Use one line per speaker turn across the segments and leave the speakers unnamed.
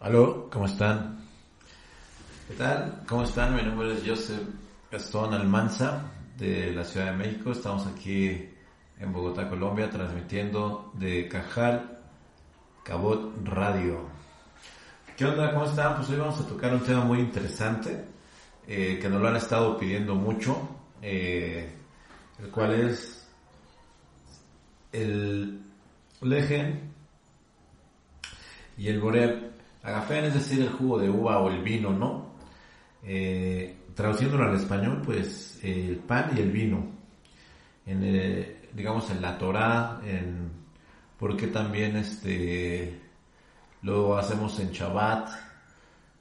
Aló, ¿cómo están? ¿Qué tal? ¿Cómo están? Mi nombre es Joseph Gastón Almanza de la Ciudad de México. Estamos aquí en Bogotá, Colombia, transmitiendo de Cajal Cabot Radio. ¿Qué onda? ¿Cómo están? Pues hoy vamos a tocar un tema muy interesante eh, que nos lo han estado pidiendo mucho, eh, el cual es el Legen y el Boreb Agafén, es decir, el jugo de uva o el vino, ¿no? Eh, traduciéndolo al español, pues el pan y el vino. En, digamos en la Torah, en porque también este lo hacemos en Shabbat,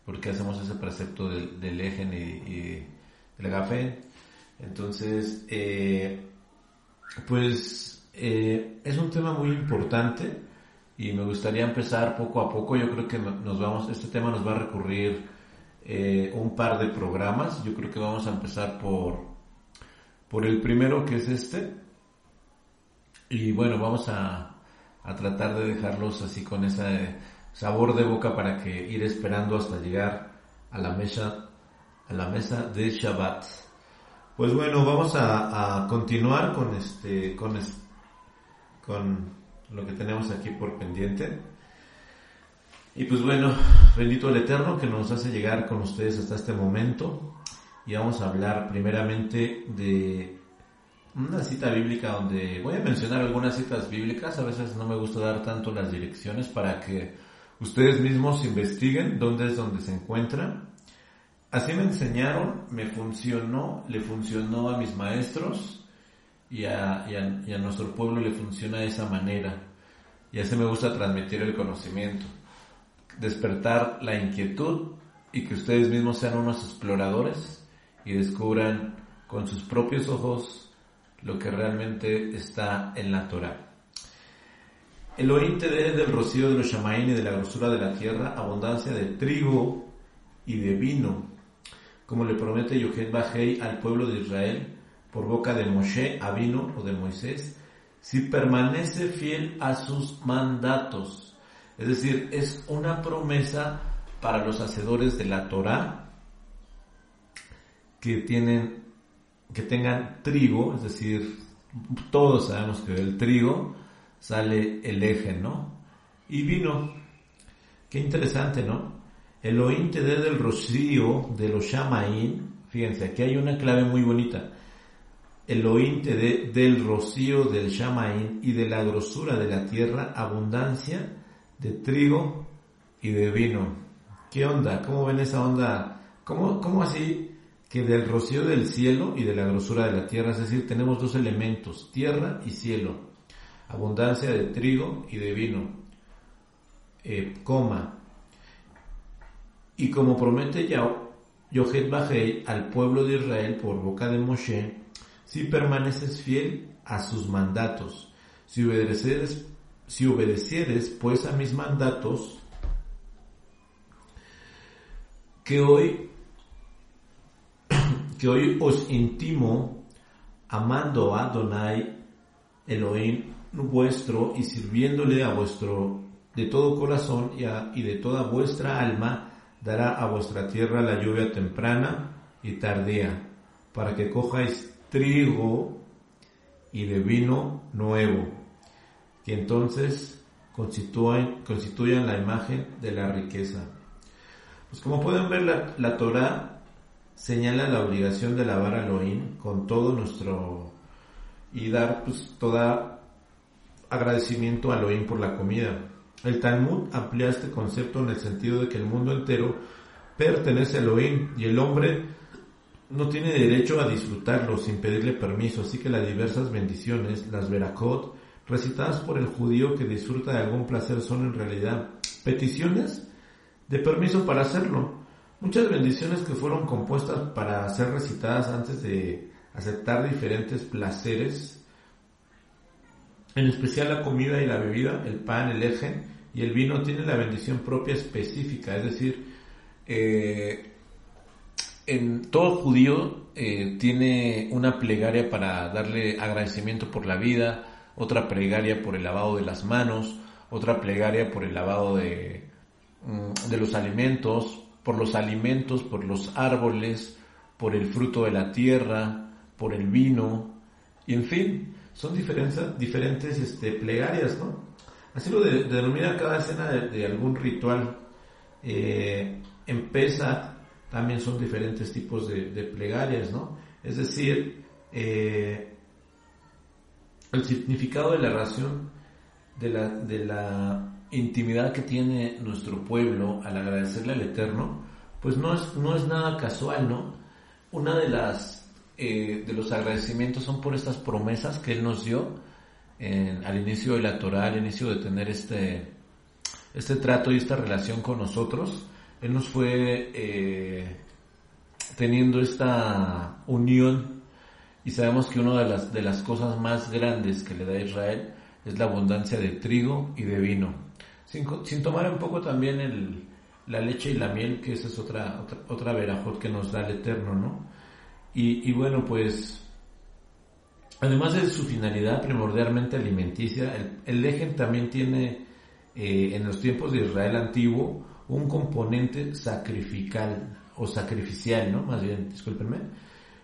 porque hacemos ese precepto del, del y, y el Agafén. Entonces, eh, pues eh, es un tema muy importante y me gustaría empezar poco a poco. Yo creo que nos vamos, este tema nos va a recurrir eh, un par de programas. Yo creo que vamos a empezar por, por el primero que es este. Y bueno, vamos a, a tratar de dejarlos así con ese sabor de boca para que ir esperando hasta llegar a la mesa, a la mesa de Shabbat. Pues bueno, vamos a, a continuar con este, con, con lo que tenemos aquí por pendiente. Y pues bueno, bendito el Eterno que nos hace llegar con ustedes hasta este momento. Y vamos a hablar primeramente de una cita bíblica donde voy a mencionar algunas citas bíblicas. A veces no me gusta dar tanto las direcciones para que ustedes mismos investiguen dónde es donde se encuentran. Así me enseñaron, me funcionó, le funcionó a mis maestros y a, y a, y a nuestro pueblo le funciona de esa manera. Y así me gusta transmitir el conocimiento, despertar la inquietud y que ustedes mismos sean unos exploradores y descubran con sus propios ojos lo que realmente está en la Torah. Elohim te dé del rocío de los Shamaín y de la grosura de la tierra abundancia de trigo y de vino, como le promete Yohed Bajei al pueblo de Israel por boca de Moshe a vino o de Moisés, si permanece fiel a sus mandatos. Es decir, es una promesa para los hacedores de la Torah que tienen, que tengan trigo, es decir, todos sabemos que del trigo sale el eje, ¿no? Y vino. Qué interesante, ¿no? Elohim te dé del rocío de los Shamaín. Fíjense, aquí hay una clave muy bonita. Elohim te dé del rocío del Shamaín y de la grosura de la tierra abundancia de trigo y de vino. ¿Qué onda? ¿Cómo ven esa onda? ¿Cómo, cómo así que del rocío del cielo y de la grosura de la tierra, es decir, tenemos dos elementos, tierra y cielo, abundancia de trigo y de vino, eh, coma. Y como promete ya Yohet Bajei al pueblo de Israel por boca de Moshe, si permaneces fiel a sus mandatos, si obedeceres, si obedecieres pues a mis mandatos, que hoy, que hoy os intimo amando a Adonai Elohim vuestro y sirviéndole a vuestro de todo corazón y, y de toda vuestra alma, dará a vuestra tierra la lluvia temprana y tardía, para que cojáis trigo y de vino nuevo, que entonces constituyan, constituyan la imagen de la riqueza. Pues como pueden ver, la, la Torah señala la obligación de lavar a Elohim con todo nuestro y dar pues agradecimiento a Elohim por la comida. El Talmud amplía este concepto en el sentido de que el mundo entero pertenece a Elohim y el hombre no tiene derecho a disfrutarlo sin pedirle permiso, así que las diversas bendiciones, las verakot, recitadas por el judío que disfruta de algún placer son en realidad peticiones de permiso para hacerlo. Muchas bendiciones que fueron compuestas para ser recitadas antes de aceptar diferentes placeres, en especial la comida y la bebida, el pan, el eje y el vino tienen la bendición propia específica, es decir, eh, en todo judío eh, tiene una plegaria para darle agradecimiento por la vida, otra plegaria por el lavado de las manos, otra plegaria por el lavado de, mm, de los alimentos, por los alimentos, por los árboles, por el fruto de la tierra, por el vino, y en fin, son diferentes, diferentes este, plegarias, ¿no? Así lo de, denomina cada escena de, algún ritual. Eh, también son diferentes tipos de, plegarias, ¿no? Es decir, eh, el significado de la ración, de la, de la intimidad que tiene nuestro pueblo al agradecerle al Eterno, pues no es, no es nada casual, ¿no? Una de las eh, de los agradecimientos son por estas promesas que Él nos dio al inicio de la Torah, al inicio de tener este, este trato y esta relación con nosotros. Él nos fue eh, teniendo esta unión y sabemos que una de las, de las cosas más grandes que le da Israel es la abundancia de trigo y de vino. Sin, sin tomar un poco también el, la leche y la miel, que esa es otra, otra, verajot que nos da el Eterno, ¿no? Y, y bueno, pues Además de su finalidad primordialmente alimenticia, el, el también tiene eh, en los tiempos de Israel antiguo un componente sacrificial o sacrificial, ¿no? Más bien, discúlpenme.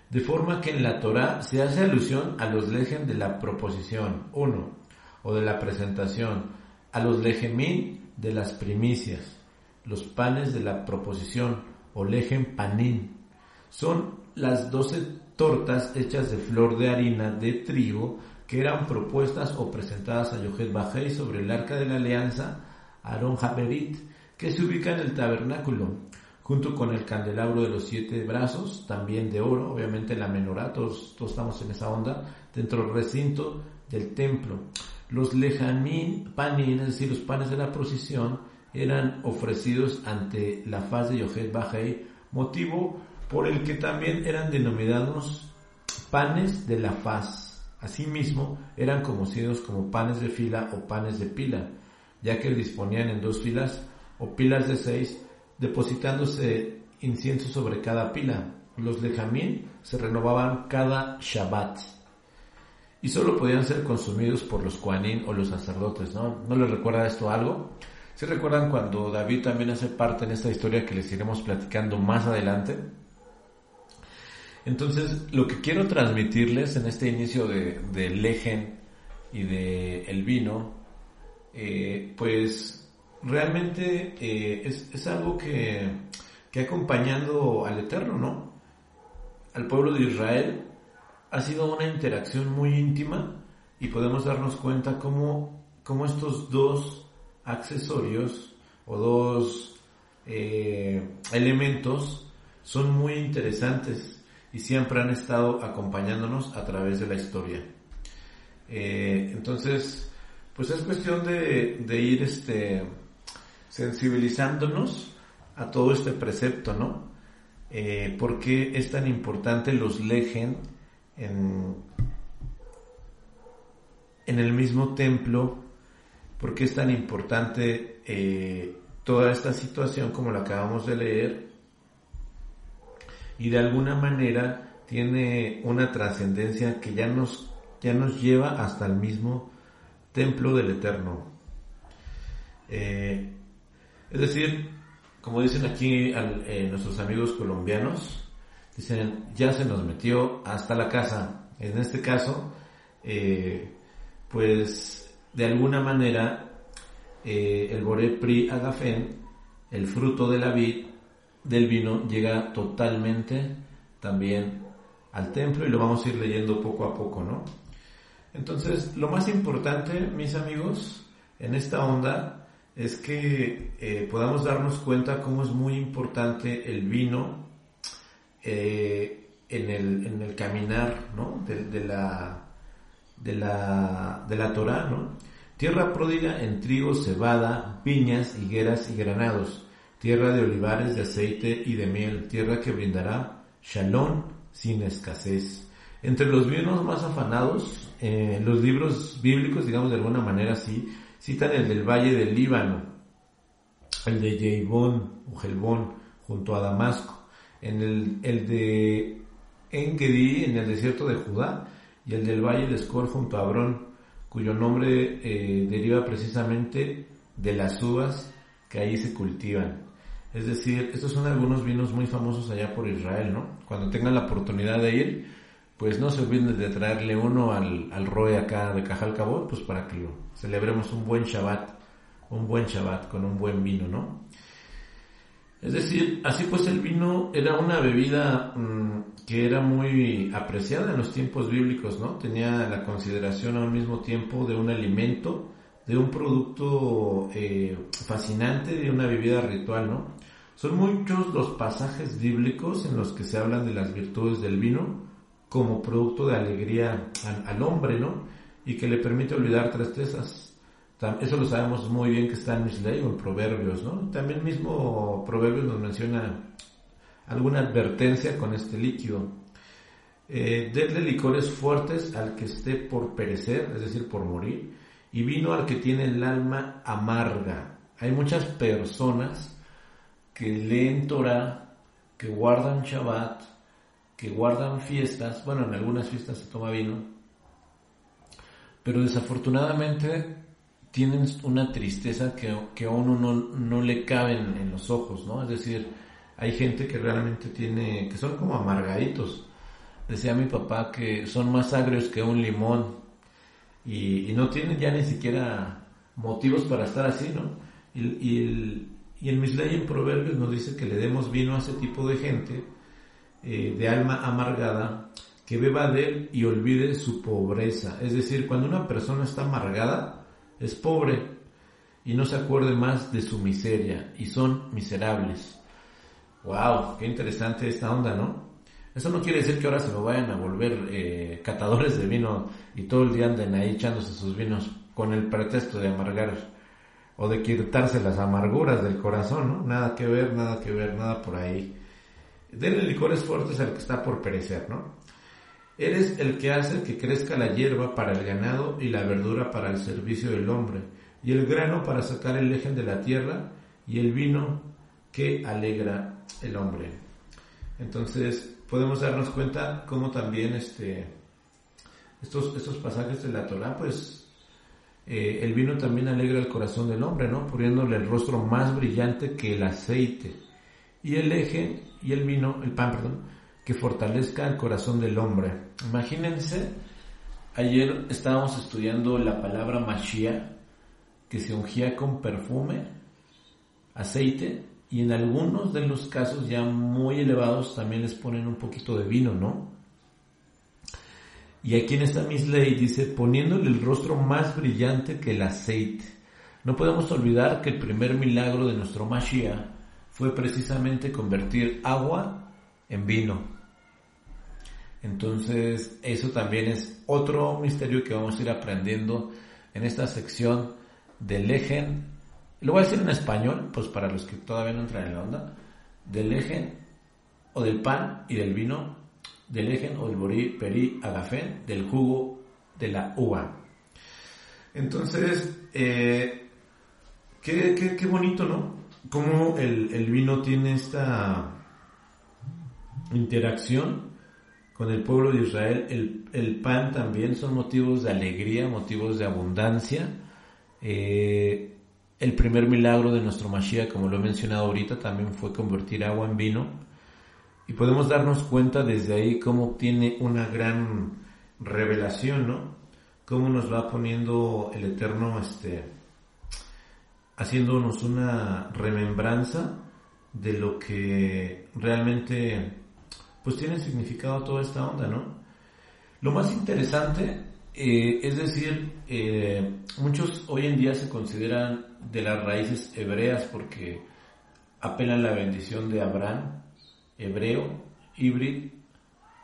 De forma que en la Torah se hace alusión a los lejem de la proposición, uno, o de la presentación, a los lejemín de las primicias, los panes de la proposición, o lejem panín. Son las doce tortas hechas de flor de harina de trigo que eran propuestas o presentadas a Yohet Bajei sobre el arca de la alianza Aaron Haberit, que se ubica en el tabernáculo, junto con el candelabro de los siete brazos, también de oro, obviamente la menorá, todos, estamos en esa onda, dentro del recinto del templo. Los lejanín panín, es decir, los panes de la procesión, eran ofrecidos ante la faz de Yohet Bajei, motivo por el que también eran denominados panes de la faz. Asimismo, eran conocidos como panes de fila o panes de pila, ya que disponían en dos filas o pilas de seis, depositándose incienso sobre cada pila. Los lejamín se renovaban cada Shabbat y solo podían ser consumidos por los Koanín o los sacerdotes, ¿no? ¿No les recuerda esto algo? ¿Se recuerdan cuando David también hace parte en esta historia que les iremos platicando más adelante? Entonces, lo que quiero transmitirles en este inicio de, de Lejen y de el vino, eh, pues realmente eh, es, algo que, que acompañando al Eterno, ¿no? Al pueblo de Israel ha sido una interacción muy íntima y podemos darnos cuenta cómo, cómo estos dos accesorios o dos eh, elementos son muy interesantes y siempre han estado acompañándonos a través de la historia. Eh, entonces, pues es cuestión de, ir este, sensibilizándonos a todo este precepto, ¿no? Eh, ¿Por qué es tan importante los lejen en, en el mismo templo? ¿Por qué es tan importante eh, toda esta situación como la acabamos de leer y de alguna manera tiene una trascendencia que ya nos, ya nos lleva hasta el mismo templo del Eterno. Eh, es decir, como dicen aquí eh, nuestros amigos colombianos, dicen, ya se nos metió hasta la casa. En este caso, eh, pues de alguna manera, el Boré Pri Agafen, el fruto de la vid, del vino llega totalmente también al templo y lo vamos a ir leyendo poco a poco, ¿no? Entonces, lo más importante, mis amigos, en esta onda es que eh, podamos darnos cuenta cómo es muy importante el vino eh, en, el, en, el, caminar, ¿no? De, la, de la, de la Torah, ¿no? Tierra pródiga en trigo, cebada, piñas, higueras y granados tierra de olivares, de aceite y de miel, tierra que brindará shalom sin escasez. Entre los vinos más afanados, eh, los libros bíblicos, digamos de alguna manera sí, citan el del Valle del Líbano, el de Yeibón o Gelbón junto a Damasco, en el, el de Engedi en el desierto de Judá y el del Valle de Escor junto a Abrón, cuyo nombre eh, deriva precisamente de las uvas que ahí se cultivan. Es decir, estos son algunos vinos muy famosos allá por Israel, ¿no? Cuando tengan la oportunidad de ir, pues no se olviden de traerle uno al, al Roe acá de Cajal Cabot, pues para que celebremos un buen Shabbat, un buen Shabbat con un buen vino, ¿no? Es decir, así pues el vino era una bebida mm, que era muy apreciada en los tiempos bíblicos, ¿no? Tenía la consideración al mismo tiempo de un alimento, de un producto eh, fascinante, de una bebida ritual, ¿no? Son muchos los pasajes bíblicos en los que se hablan de las virtudes del vino como producto de alegría al, hombre, ¿no? Y que le permite olvidar tristezas. Eso lo sabemos muy bien que está en Misley o en Proverbios, ¿no? También mismo Proverbios nos menciona alguna advertencia con este líquido. Eh, denle licores fuertes al que esté por perecer, es decir, por morir, y vino al que tiene el alma amarga. Hay muchas personas que leen Torah, que guardan Shabbat, que guardan fiestas, bueno, en algunas fiestas se toma vino, pero desafortunadamente tienen una tristeza que, que a uno no, no le caben en los ojos, ¿no? Es decir, hay gente que realmente tiene, que son como amargaditos. Decía mi papá que son más agrios que un limón y, no tienen ya ni siquiera motivos para estar así, ¿no? Y, y, el, y en Misley en Proverbios nos dice que le demos vino a ese tipo de gente eh, de alma amargada que beba de él y olvide su pobreza. Es decir, cuando una persona está amargada, es pobre y no se acuerde más de su miseria y son miserables. Wow, qué interesante esta onda, ¿no? Eso no quiere decir que ahora se lo vayan a volver eh, catadores de vino y todo el día anden ahí echándose sus vinos con el pretexto de amargar o de quitarse las amarguras del corazón, ¿no? Nada que ver, nada que ver, nada por ahí. Denle licores fuertes al que está por perecer, ¿no? Eres el que hace que crezca la hierba para el ganado y la verdura para el servicio del hombre, y el grano para sacar el lejen de la tierra, y el vino que alegra el hombre. Entonces, podemos darnos cuenta cómo también este, estos, estos pasajes de la Torah, pues, eh, el vino también alegra el corazón del hombre, ¿no? Poniéndole el rostro más brillante que el aceite. Y el eje y el vino, el pan, perdón, que fortalezca el corazón del hombre. Imagínense, ayer estábamos estudiando la palabra Mashiach, que se ungía con perfume, aceite, y en algunos de los casos ya muy elevados también les ponen un poquito de vino, ¿no? Y aquí en esta ley dice, poniéndole el rostro más brillante que el aceite. No podemos olvidar que el primer milagro de nuestro Mashiach fue precisamente convertir agua en vino. Entonces, eso también es otro misterio que vamos a ir aprendiendo en esta sección del ejen. Lo voy a decir en español, pues para los que todavía no entran en la onda. Del ejen o del pan y del vino, del ejen o del borí, perí, agafén, del jugo de la uva. Entonces, eh, qué, qué, bonito, ¿no? Cómo el, el vino tiene esta interacción con el pueblo de Israel. El, el, pan también son motivos de alegría, motivos de abundancia. Eh, el primer milagro de nuestro Mashiach, como lo he mencionado ahorita, también fue convertir agua en vino. Y podemos darnos cuenta desde ahí cómo tiene una gran revelación, ¿no? Cómo nos va poniendo el Eterno, este, haciéndonos una remembranza de lo que realmente pues tiene significado toda esta onda, ¿no? Lo más interesante, eh, es decir, eh, muchos hoy en día se consideran de las raíces hebreas porque apelan la bendición de Abraham, hebreo, híbrido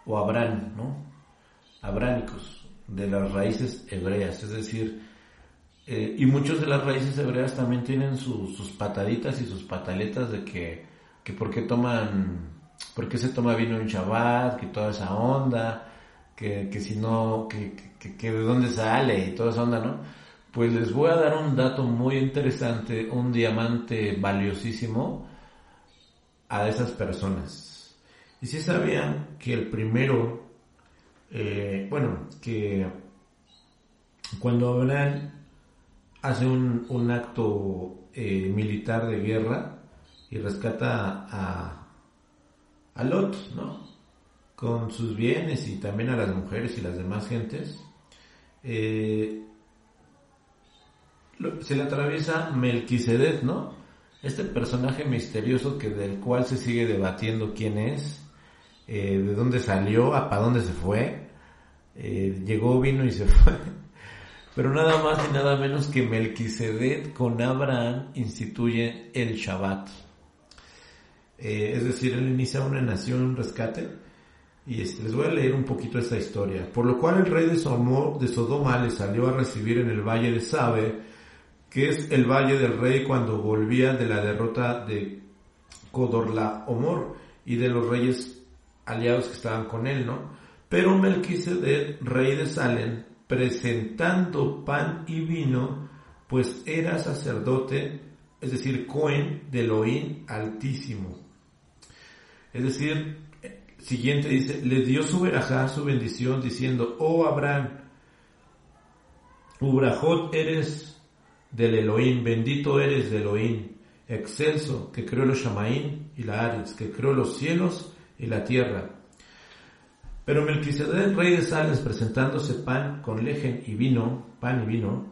o Abraham, ¿no? Abránicos, de las raíces hebreas, es decir, eh, y muchos de las raíces hebreas también tienen sus pataditas y sus pataletas de que, que por qué toman por qué se toma vino en Shabbat, que toda esa onda, que, que si no, que, que, de dónde sale y toda esa onda, ¿no? Pues les voy a dar un dato muy interesante, un diamante valiosísimo a esas personas. Y si sabían que el primero, eh, bueno, que cuando Abraham hace un, acto eh, militar de guerra y rescata a, a Lot, ¿no? Con sus bienes y también a las mujeres y las demás gentes. Eh, se le atraviesa Melquisedec, ¿no? Este personaje misterioso que del cual se sigue debatiendo quién es, eh, de dónde salió, a para dónde se fue, llegó, vino y se fue. Pero nada más y nada menos que Melquisedec con Abraham instituye el Shabbat. Eh, es decir, él inicia una nación, un rescate. Y este, les voy a leer un poquito esta historia. Por lo cual el rey de, Sodoma le salió a recibir en el valle de Sabe que es el valle del rey cuando volvía de la derrota de Codorlaomor y de los reyes aliados que estaban con él, ¿no? Pero Melquisedec, rey de Salem, presentando pan y vino, pues era sacerdote, es decir, Cohen de Elohim altísimo. Es decir, siguiente dice, le dio su verajá, su bendición, diciendo, oh Abraham, Ubrajot eres del Elohim, bendito eres de Elohim, excelso, que creó los Shamaín y la Ares, que creó los cielos y la tierra. Pero Melquisedec, rey de Sales, presentándose pan con lejen y vino, pan y vino,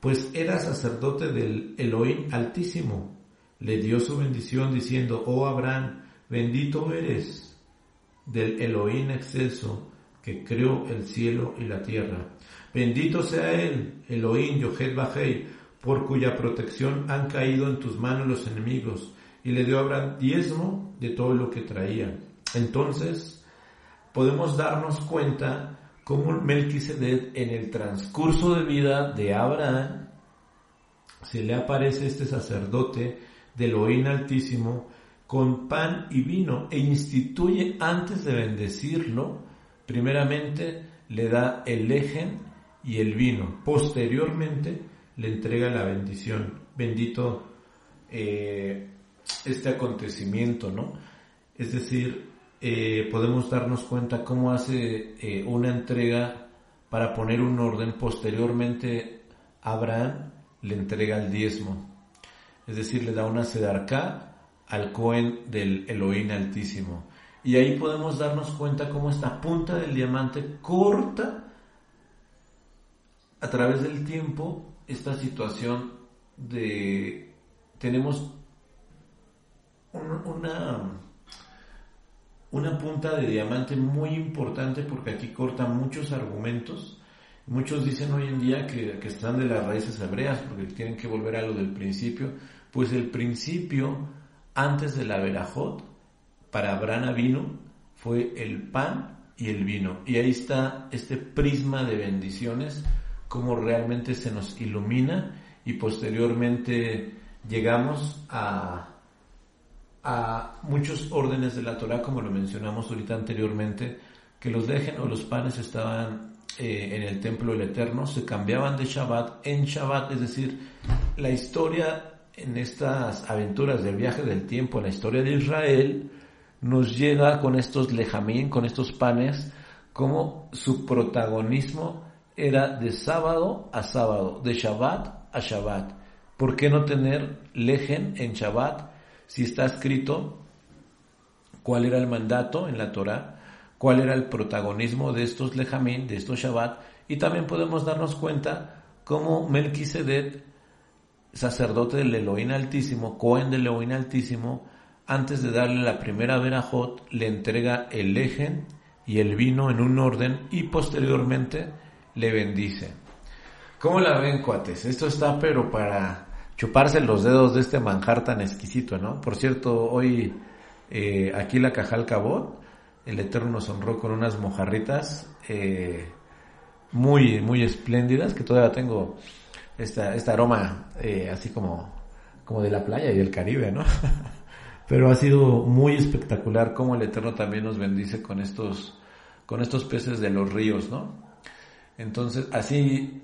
pues era sacerdote del Elohim altísimo, le dio su bendición diciendo, oh Abraham, bendito eres del Elohim excelso, que creó el cielo y la tierra. Bendito sea él, Elohim Yohed Bajei, por cuya protección han caído en tus manos los enemigos, y le dio Abraham diezmo de todo lo que traía. Entonces, podemos darnos cuenta cómo Melquisedec en el transcurso de vida de Abraham se le aparece este sacerdote del Oín Altísimo con pan y vino e instituye antes de bendecirlo, primeramente le da el lejen y el vino. Posteriormente le entrega la bendición. Bendito eh, este acontecimiento, ¿no? Es decir, eh, podemos darnos cuenta cómo hace eh, una entrega para poner un orden. Posteriormente, Abraham le entrega el diezmo. Es decir, le da una sedarca al Cohen del Elohim Altísimo. Y ahí podemos darnos cuenta cómo esta punta del diamante corta a través del tiempo esta situación de tenemos una, una punta de diamante muy importante porque aquí corta muchos argumentos. Muchos dicen hoy en día que, que están de las raíces hebreas porque tienen que volver a lo del principio. Pues el principio, antes de la verajot, para Abraham vino, fue el pan y el vino. Y ahí está este prisma de bendiciones cómo realmente se nos ilumina y posteriormente llegamos a, a muchos órdenes de la Torah, como lo mencionamos ahorita anteriormente, que los dejen o los panes estaban eh, en el templo del Eterno, se cambiaban de Shabbat en Shabbat, es decir, la historia en estas aventuras del viaje del tiempo, en la historia de Israel, nos llega con estos lejamín, con estos panes, como su protagonismo era de sábado a sábado, de Shabbat a Shabbat. ¿Por qué no tener lejen en Shabbat si está escrito cuál era el mandato en la Torah, cuál era el protagonismo de estos lejamín, de estos Shabbat? Y también podemos darnos cuenta cómo Melquisedec, sacerdote del Elohim Altísimo, Cohen del Elohim Altísimo, antes de darle la primera verajot, le entrega el lejen y el vino en un orden y posteriormente le bendice. ¿Cómo la ven, cuates? Esto está pero para chuparse los dedos de este manjar tan exquisito, ¿no? Por cierto, hoy eh, aquí la Cajal Cabot, el Eterno nos honró con unas mojarritas eh, muy, muy espléndidas, que todavía tengo esta, este aroma eh, así como, como de la playa y del Caribe, ¿no? Pero ha sido muy espectacular cómo el Eterno también nos bendice con estos, con estos peces de los ríos, ¿no? Entonces, así,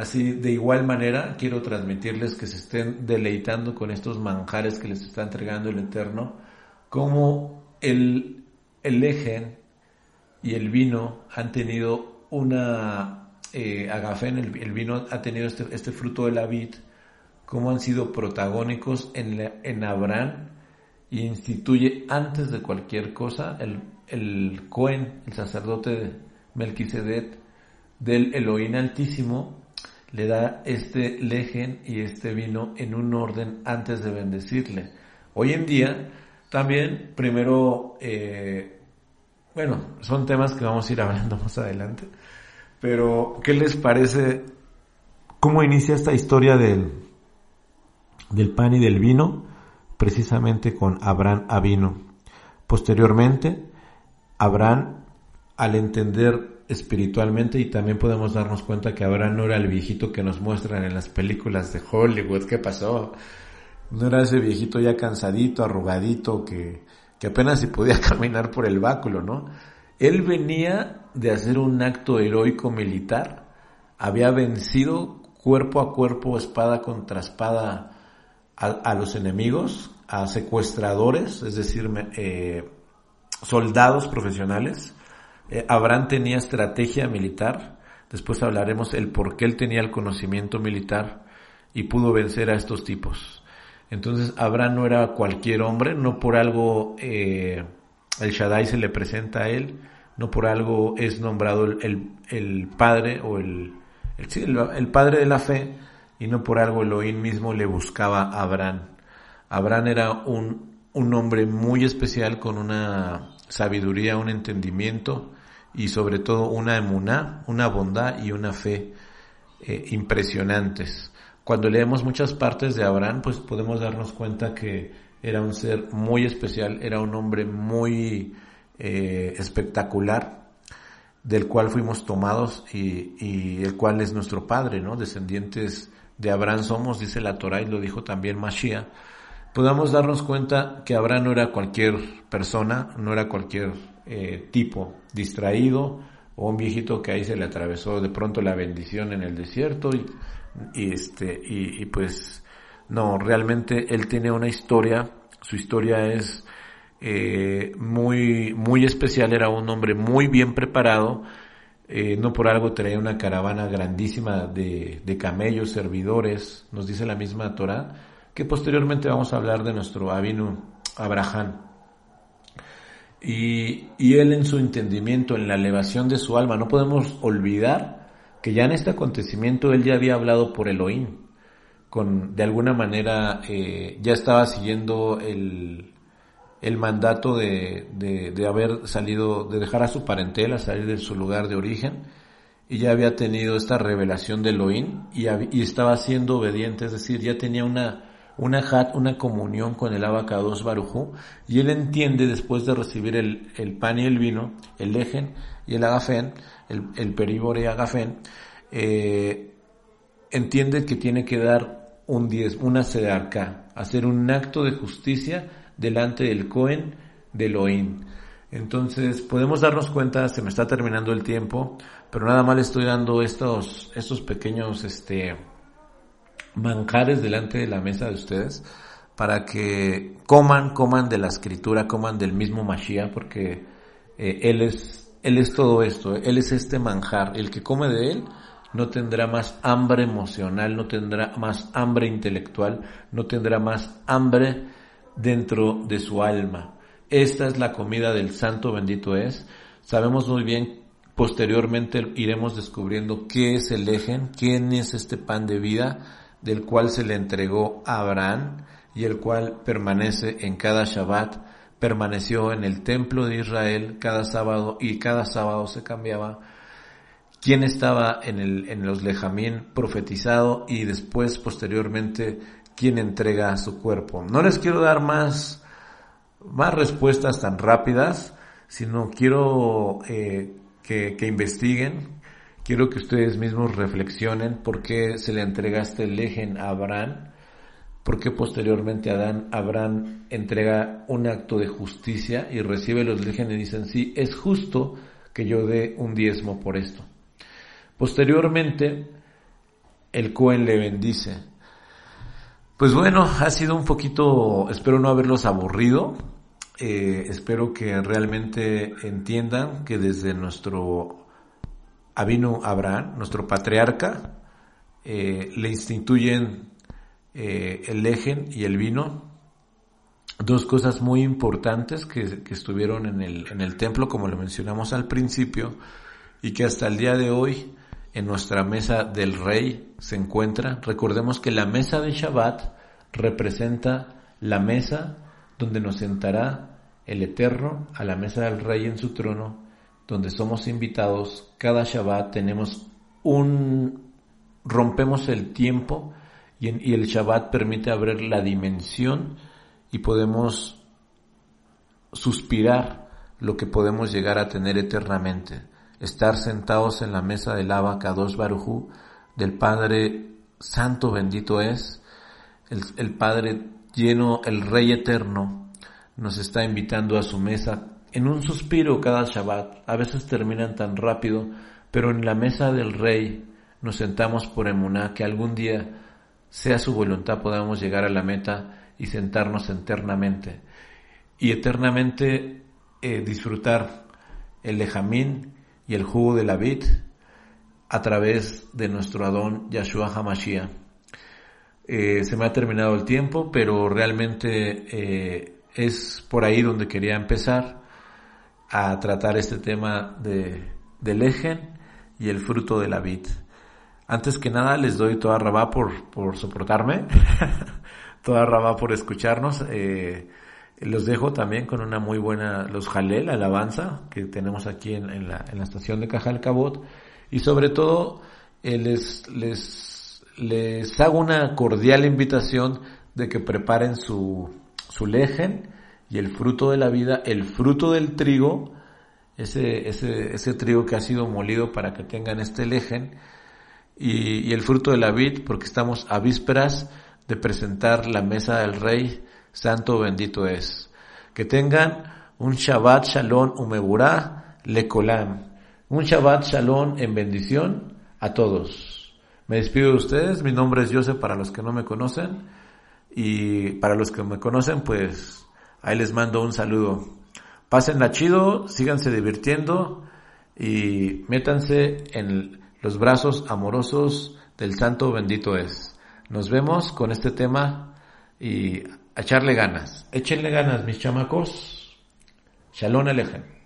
así de igual manera, quiero transmitirles que se estén deleitando con estos manjares que les está entregando el Eterno, como el, el eje y el vino han tenido una, eh, agafén, el, el, vino ha tenido este, este fruto de la vid, cómo han sido protagónicos en, en Abraham y instituye antes de cualquier cosa el, el Cohen, el sacerdote de Melquisedec del Elohim Altísimo, le da este lejen y este vino en un orden antes de bendecirle. Hoy en día también primero, eh, bueno, son temas que vamos a ir hablando más adelante, pero ¿qué les parece? ¿Cómo inicia esta historia del, del pan y del vino? precisamente con Abraham Avino. Posteriormente, Abraham, al entender espiritualmente, y también podemos darnos cuenta que Abraham no era el viejito que nos muestran en las películas de Hollywood, ¿qué pasó? No era ese viejito ya cansadito, arrugadito, que, que apenas si podía caminar por el báculo, ¿no? Él venía de hacer un acto heroico militar, había vencido cuerpo a cuerpo, espada contra espada, a, los enemigos, a secuestradores, es decir, eh, soldados profesionales. Eh, Abraham tenía estrategia militar, después hablaremos el por qué él tenía el conocimiento militar y pudo vencer a estos tipos. Entonces Abraham no era cualquier hombre, no por algo eh, el Shaddai se le presenta a él, no por algo es nombrado el, el, padre o el, el, el padre de la fe, y no por algo Elohim mismo le buscaba a Abraham. Abraham era un, un hombre muy especial con una sabiduría, un entendimiento y sobre todo una emuná, una bondad y una fe eh, impresionantes. Cuando leemos muchas partes de Abraham, pues podemos darnos cuenta que era un ser muy especial, era un hombre muy eh, espectacular, del cual fuimos tomados y, el cual es nuestro padre, ¿no? Descendientes de Abraham somos, dice la Torah y lo dijo también Mashiach, podamos darnos cuenta que Abraham no era cualquier persona, no era cualquier eh, tipo distraído o un viejito que ahí se le atravesó de pronto la bendición en el desierto y, este y, y, pues no realmente él tiene una historia su historia es eh, muy muy especial era un hombre muy bien preparado eh, no por algo traía una caravana grandísima de, de, camellos, servidores, nos dice la misma Torah, que posteriormente vamos a hablar de nuestro Abinu Abraham. Y, y él en su entendimiento, en la elevación de su alma, no podemos olvidar que ya en este acontecimiento él ya había hablado por Elohim, con, de alguna manera eh, ya estaba siguiendo el, el mandato de, de, haber salido, de dejar a su parentela, salir de su lugar de origen, y ya había tenido esta revelación de Elohim y estaba siendo obediente, es decir, ya tenía una, una hat, una comunión con el abacados Barujú, y él entiende después de recibir el, el, pan y el vino, el lejen y el agafen, el, el peribore agafen, eh, entiende que tiene que dar un diez, una sedarca, hacer un acto de justicia delante del Cohen de Elohim. Entonces podemos darnos cuenta, se me está terminando el tiempo, pero nada más le estoy dando estos, estos pequeños este, manjares delante de la mesa de ustedes para que coman, coman de la escritura, coman del mismo Mashiach, porque eh, él es, él es todo esto, él es este manjar, el que come de él no tendrá más hambre emocional, no tendrá más hambre intelectual, no tendrá más hambre dentro de su alma. Esta es la comida del santo bendito es. Sabemos muy bien, posteriormente iremos descubriendo qué es el ejen, quién es este pan de vida del cual se le entregó a Abraham y el cual permanece en cada Shabbat, permaneció en el templo de Israel cada sábado y cada sábado se cambiaba. Quién estaba en, el, en los lejamín profetizado y después posteriormente quien entrega su cuerpo. No les quiero dar más, más respuestas tan rápidas, sino quiero eh, que, investiguen, quiero que ustedes mismos reflexionen por qué se le entrega este lejen a Abraham, por qué posteriormente Adán, Abraham entrega un acto de justicia y recibe los lejen y dicen, sí, es justo que yo dé un diezmo por esto. Posteriormente, el Cohen le bendice pues bueno, ha sido un poquito, espero no haberlos aburrido, eh, espero que realmente entiendan que desde nuestro Abino Abraham, nuestro patriarca, eh, le instituyen eh, el lejen y el vino. Dos cosas muy importantes que, que estuvieron en el, en el templo, como lo mencionamos al principio, y que hasta el día de hoy en nuestra mesa del rey se encuentra. Recordemos que la mesa de Shabbat representa la mesa donde nos sentará el Eterno a la mesa del rey en su trono, donde somos invitados. Cada Shabbat tenemos un... rompemos el tiempo y, el Shabbat permite abrir la dimensión y podemos suspirar lo que podemos llegar a tener eternamente estar sentados en la mesa del Kadosh Barujú, del Padre Santo bendito es, el, Padre lleno, el Rey eterno, nos está invitando a su mesa en un suspiro cada Shabbat. A veces terminan tan rápido, pero en la mesa del Rey nos sentamos por emuná que algún día, sea su voluntad, podamos llegar a la meta y sentarnos eternamente. Y eternamente eh, disfrutar el lejamín y el jugo de la vid a través de nuestro Adón Yahshua HaMashiach. Eh, se me ha terminado el tiempo, pero realmente eh, es por ahí donde quería empezar a tratar este tema de, del ejen y el fruto de la vid. Antes que nada les doy toda rabá por, por soportarme, toda rabá por escucharnos. Eh, los dejo también con una muy buena, los Jalel, alabanza, que tenemos aquí en, la, en la, estación de Cajal Cabot. Y sobre todo, eh, les, les, les hago una cordial invitación de que preparen su, su lejen y el fruto de la vida, el fruto del trigo, ese, ese, ese trigo que ha sido molido para que tengan este lejen, y, el fruto de la vid, porque estamos a vísperas de presentar la mesa del rey, santo bendito es. Que tengan un Shabbat Shalom Umeburá Lekolam. Un Shabbat Shalom en bendición a todos. Me despido de ustedes. Mi nombre es Joseph para los que no me conocen. Y para los que me conocen, pues ahí les mando un saludo. Pásenla chido, síganse divirtiendo y métanse en los brazos amorosos del Santo bendito es. Nos vemos con este tema y echarle ganas. Échenle ganas, mis chamacos. Shalom Alejem.